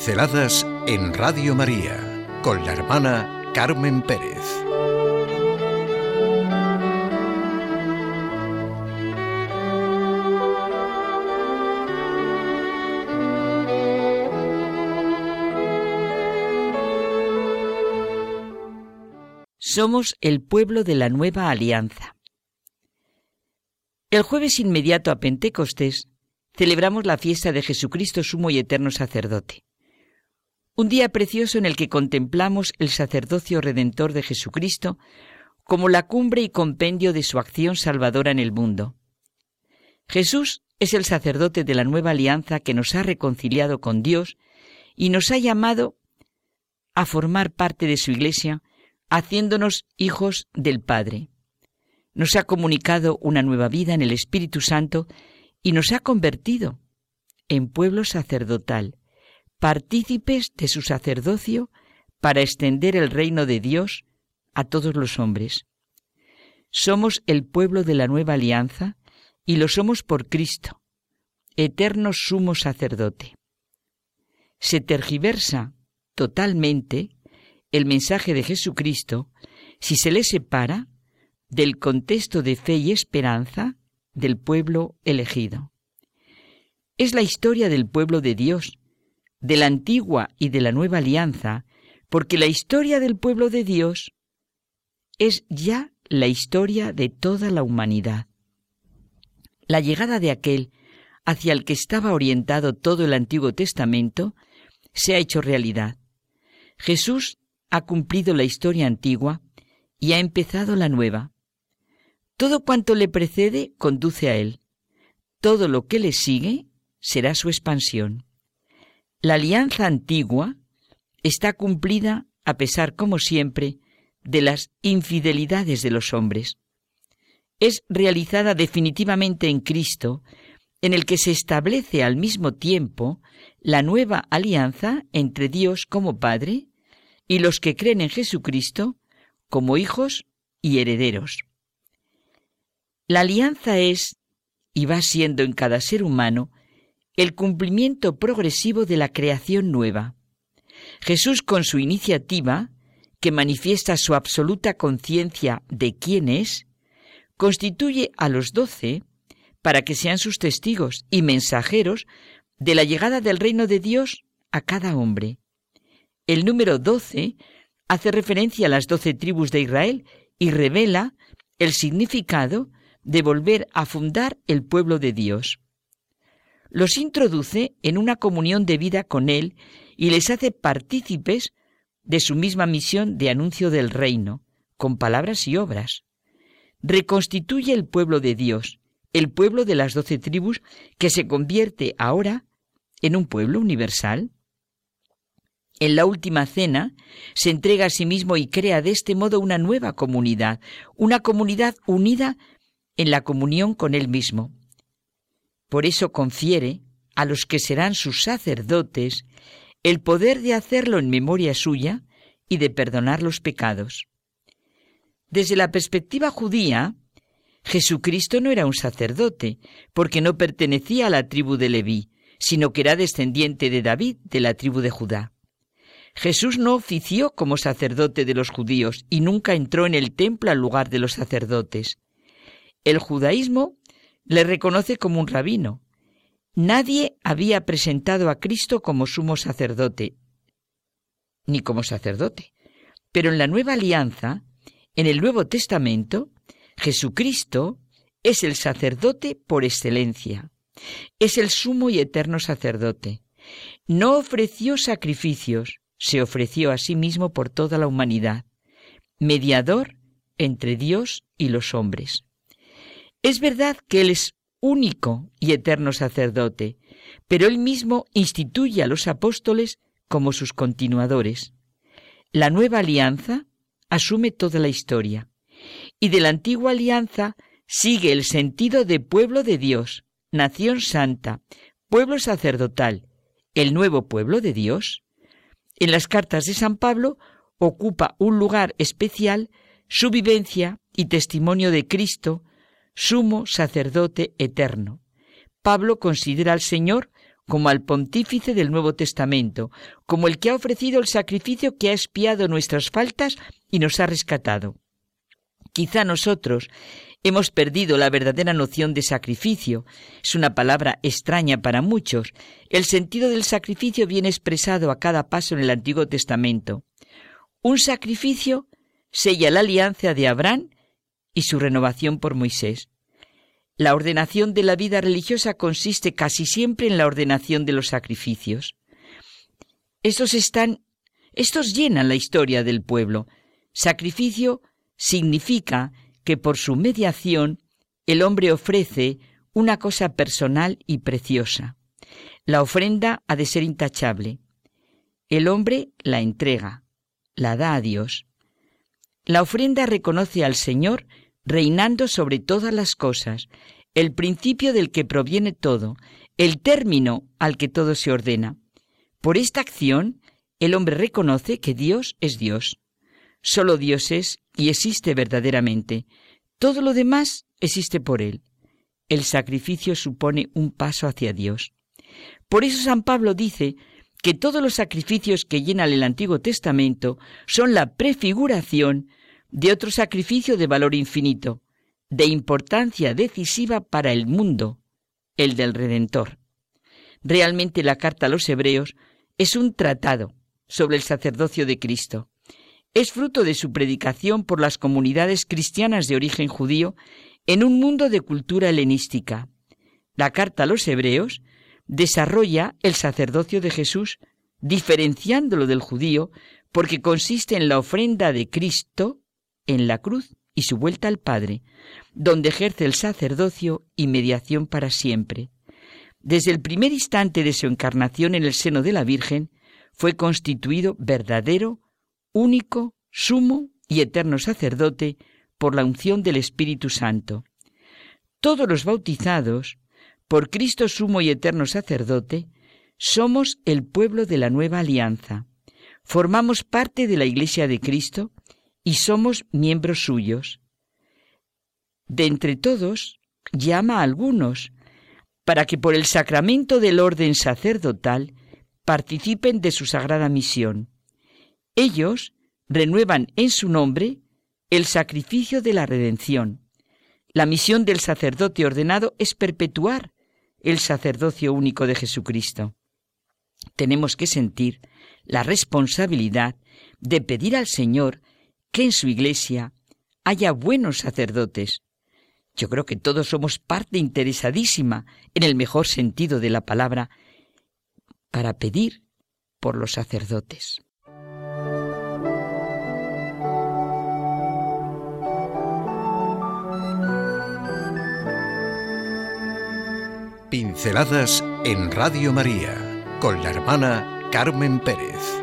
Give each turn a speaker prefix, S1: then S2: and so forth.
S1: Pinceladas en Radio María con la hermana Carmen Pérez.
S2: Somos el pueblo de la nueva alianza. El jueves inmediato a Pentecostés celebramos la fiesta de Jesucristo sumo y eterno sacerdote. Un día precioso en el que contemplamos el sacerdocio redentor de Jesucristo como la cumbre y compendio de su acción salvadora en el mundo. Jesús es el sacerdote de la nueva alianza que nos ha reconciliado con Dios y nos ha llamado a formar parte de su iglesia, haciéndonos hijos del Padre. Nos ha comunicado una nueva vida en el Espíritu Santo y nos ha convertido en pueblo sacerdotal, partícipes de su sacerdocio para extender el reino de Dios a todos los hombres. Somos el pueblo de la nueva alianza y lo somos por Cristo, eterno sumo sacerdote. Se tergiversa totalmente el mensaje de Jesucristo si se le separa del contexto de fe y esperanza del pueblo elegido. Es la historia del pueblo de Dios, de la antigua y de la nueva alianza, porque la historia del pueblo de Dios es ya la historia de toda la humanidad. La llegada de aquel hacia el que estaba orientado todo el Antiguo Testamento se ha hecho realidad. Jesús ha cumplido la historia antigua y ha empezado la nueva. Todo cuanto le precede conduce a él. Todo lo que le sigue será su expansión. La alianza antigua está cumplida a pesar, como siempre, de las infidelidades de los hombres. Es realizada definitivamente en Cristo, en el que se establece al mismo tiempo la nueva alianza entre Dios como Padre y los que creen en Jesucristo como hijos y herederos. La alianza es, y va siendo en cada ser humano, el cumplimiento progresivo de la creación nueva. Jesús con su iniciativa, que manifiesta su absoluta conciencia de quién es, constituye a los doce para que sean sus testigos y mensajeros de la llegada del reino de Dios a cada hombre. El número doce hace referencia a las doce tribus de Israel y revela el significado de volver a fundar el pueblo de Dios los introduce en una comunión de vida con Él y les hace partícipes de su misma misión de anuncio del reino, con palabras y obras. Reconstituye el pueblo de Dios, el pueblo de las doce tribus, que se convierte ahora en un pueblo universal. En la última cena se entrega a sí mismo y crea de este modo una nueva comunidad, una comunidad unida en la comunión con Él mismo. Por eso confiere a los que serán sus sacerdotes el poder de hacerlo en memoria suya y de perdonar los pecados. Desde la perspectiva judía, Jesucristo no era un sacerdote, porque no pertenecía a la tribu de Leví, sino que era descendiente de David, de la tribu de Judá. Jesús no ofició como sacerdote de los judíos y nunca entró en el templo al lugar de los sacerdotes. El judaísmo le reconoce como un rabino. Nadie había presentado a Cristo como sumo sacerdote, ni como sacerdote. Pero en la nueva alianza, en el Nuevo Testamento, Jesucristo es el sacerdote por excelencia. Es el sumo y eterno sacerdote. No ofreció sacrificios, se ofreció a sí mismo por toda la humanidad, mediador entre Dios y los hombres. Es verdad que Él es único y eterno sacerdote, pero Él mismo instituye a los apóstoles como sus continuadores. La nueva alianza asume toda la historia, y de la antigua alianza sigue el sentido de pueblo de Dios, nación santa, pueblo sacerdotal, el nuevo pueblo de Dios. En las cartas de San Pablo ocupa un lugar especial su vivencia y testimonio de Cristo sumo sacerdote eterno. Pablo considera al Señor como al pontífice del Nuevo Testamento, como el que ha ofrecido el sacrificio que ha expiado nuestras faltas y nos ha rescatado. Quizá nosotros hemos perdido la verdadera noción de sacrificio. Es una palabra extraña para muchos. El sentido del sacrificio viene expresado a cada paso en el Antiguo Testamento. Un sacrificio sella la alianza de Abraham y su renovación por Moisés. La ordenación de la vida religiosa consiste casi siempre en la ordenación de los sacrificios. Estos están, estos llenan la historia del pueblo. Sacrificio significa que por su mediación el hombre ofrece una cosa personal y preciosa. La ofrenda ha de ser intachable. El hombre la entrega, la da a Dios. La ofrenda reconoce al Señor reinando sobre todas las cosas, el principio del que proviene todo, el término al que todo se ordena. Por esta acción, el hombre reconoce que Dios es Dios. Solo Dios es y existe verdaderamente. Todo lo demás existe por Él. El sacrificio supone un paso hacia Dios. Por eso San Pablo dice que todos los sacrificios que llenan el Antiguo Testamento son la prefiguración de otro sacrificio de valor infinito, de importancia decisiva para el mundo, el del Redentor. Realmente la carta a los Hebreos es un tratado sobre el sacerdocio de Cristo. Es fruto de su predicación por las comunidades cristianas de origen judío en un mundo de cultura helenística. La carta a los Hebreos desarrolla el sacerdocio de Jesús, diferenciándolo del judío, porque consiste en la ofrenda de Cristo en la cruz y su vuelta al Padre, donde ejerce el sacerdocio y mediación para siempre. Desde el primer instante de su encarnación en el seno de la Virgen, fue constituido verdadero, único, sumo y eterno sacerdote por la unción del Espíritu Santo. Todos los bautizados, por Cristo sumo y eterno sacerdote, somos el pueblo de la nueva alianza. Formamos parte de la Iglesia de Cristo y somos miembros suyos. De entre todos, llama a algunos, para que por el sacramento del orden sacerdotal participen de su sagrada misión. Ellos renuevan en su nombre el sacrificio de la redención. La misión del sacerdote ordenado es perpetuar el sacerdocio único de Jesucristo. Tenemos que sentir la responsabilidad de pedir al Señor que en su iglesia haya buenos sacerdotes. Yo creo que todos somos parte interesadísima, en el mejor sentido de la palabra, para pedir por los sacerdotes.
S1: Pinceladas en Radio María con la hermana Carmen Pérez.